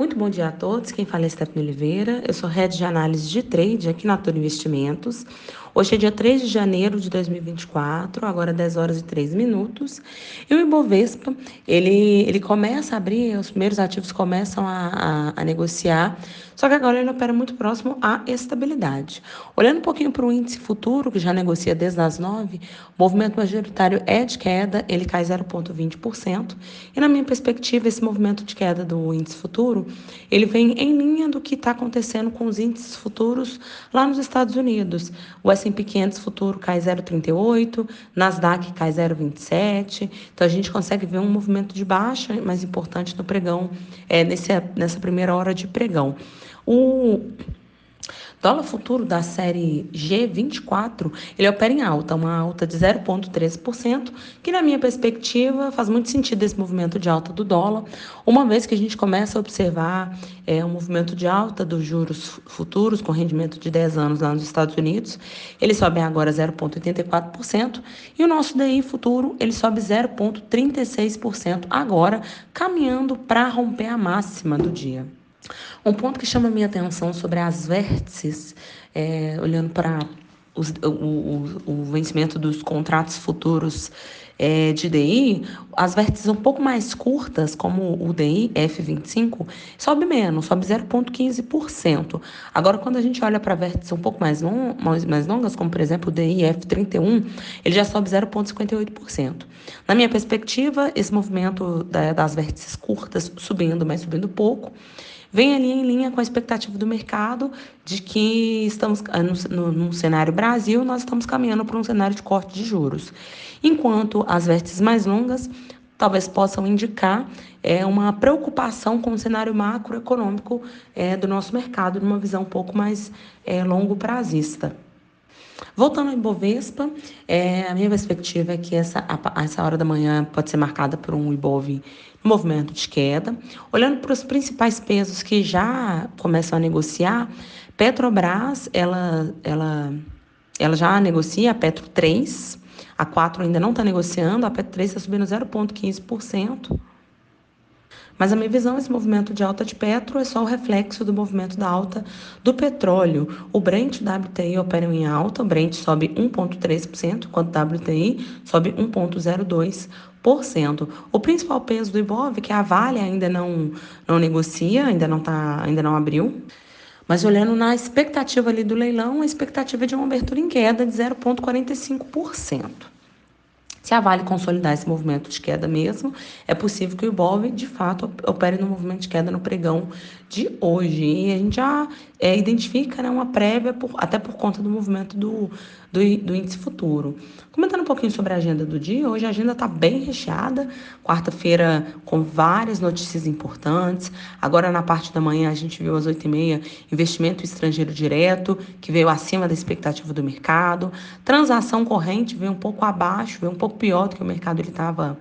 Muito bom dia a todos. Quem fala é Stephanie Oliveira. Eu sou head de análise de trade aqui na Toro Investimentos. Hoje é dia 3 de janeiro de 2024, agora 10 horas e 3 minutos. E o Ibovespa, ele, ele começa a abrir, os primeiros ativos começam a, a, a negociar, só que agora ele opera muito próximo à estabilidade. Olhando um pouquinho para o índice futuro, que já negocia desde as 9, o movimento majoritário é de queda, ele cai 0,20%. E na minha perspectiva, esse movimento de queda do índice futuro, ele vem em linha do que está acontecendo com os índices futuros lá nos Estados Unidos. O S&P 500 futuro cai 0,38, Nasdaq cai 0,27. Então a gente consegue ver um movimento de baixa, mais importante no pregão, é, nesse, nessa primeira hora de pregão. O Dólar futuro da série G24, ele opera em alta, uma alta de 0,13%, que na minha perspectiva faz muito sentido esse movimento de alta do dólar, uma vez que a gente começa a observar é, um movimento de alta dos juros futuros com rendimento de 10 anos lá nos Estados Unidos, ele sobe agora 0,84%, e o nosso DI futuro, ele sobe 0,36% agora, caminhando para romper a máxima do dia. Um ponto que chama a minha atenção sobre as vértices, é, olhando para o, o, o, vencimento dos contratos futuros é, de DI, as vértices um pouco mais curtas, como o DI F25, sobe menos, sobe 0,15%. Agora, quando a gente olha para vértices um pouco mais, long, mais, mais longas, como por exemplo o DI F31, ele já sobe 0,58%. Na minha perspectiva, esse movimento da, das vértices curtas subindo, mas subindo pouco, vem ali em linha com a expectativa do mercado de que estamos ah, no, no, cenário Brasil, nós estamos caminhando para um cenário de corte de juros. Enquanto as vértices mais longas talvez possam indicar é, uma preocupação com o cenário macroeconômico é, do nosso mercado, numa visão um pouco mais é, longo prazista. Voltando ao Ibovespa, é, a minha perspectiva é que essa, a, essa hora da manhã pode ser marcada por um Ibov movimento de queda. Olhando para os principais pesos que já começam a negociar, Petrobras, ela, ela, ela já negocia a Petro 3, a 4 ainda não está negociando, a Petro 3 está subindo 0,15%. Mas a minha visão, esse movimento de alta de petro é só o reflexo do movimento da alta do petróleo. O Brent e o WTI operam em alta, o Brent sobe 1,3%, enquanto o WTI sobe 1,02%. O principal peso do Ibov, que a Vale ainda não, não negocia, ainda não, tá, ainda não abriu, mas olhando na expectativa ali do leilão, a expectativa é de uma abertura em queda de 0,45%. Se a Vale consolidar esse movimento de queda mesmo, é possível que o Ibov, de fato, opere no movimento de queda no pregão de hoje. E a gente já é, identifica né, uma prévia, por, até por conta do movimento do, do, do, índice futuro. Comentando um pouquinho sobre a agenda do dia, hoje a agenda está bem recheada, quarta-feira com várias notícias importantes. Agora, na parte da manhã, a gente viu às 8h30 investimento estrangeiro direto, que veio acima da expectativa do mercado. Transação corrente veio um pouco abaixo, veio um pouco pior do que o mercado estava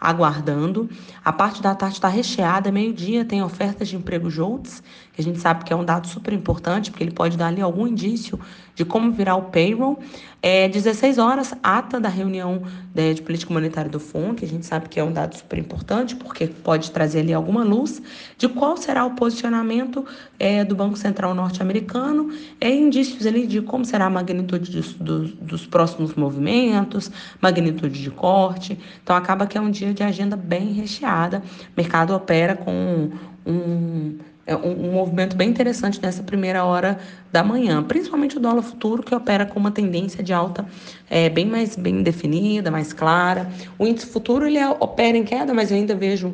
aguardando. A parte da tarde está recheada, meio-dia tem ofertas de emprego JOLTS, que a gente sabe que é um dado super importante, porque ele pode dar ali algum indício de como virar o payroll. É 16 horas, ata da reunião né, de política monetária do FON, que a gente sabe que é um dado super importante, porque pode trazer ali alguma luz de qual será o posicionamento é, do Banco Central norte-americano, é, indícios ali de como será a magnitude dos, dos, dos próximos movimentos, magnitude de corte. Então, acaba que é um dia de agenda bem recheada. O mercado opera com um é um, um, movimento bem interessante nessa primeira hora da manhã, principalmente o dólar futuro, que opera com uma tendência de alta é, bem mais bem definida, mais clara. O índice futuro ele opera em queda, mas eu ainda vejo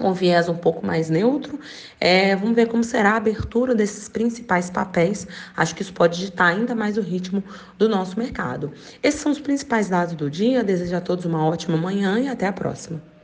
um viés um pouco mais neutro. É, vamos ver como será a abertura desses principais papéis. Acho que isso pode ditar ainda mais o ritmo do nosso mercado. Esses são os principais dados do dia. Desejo a todos uma ótima manhã e até a próxima.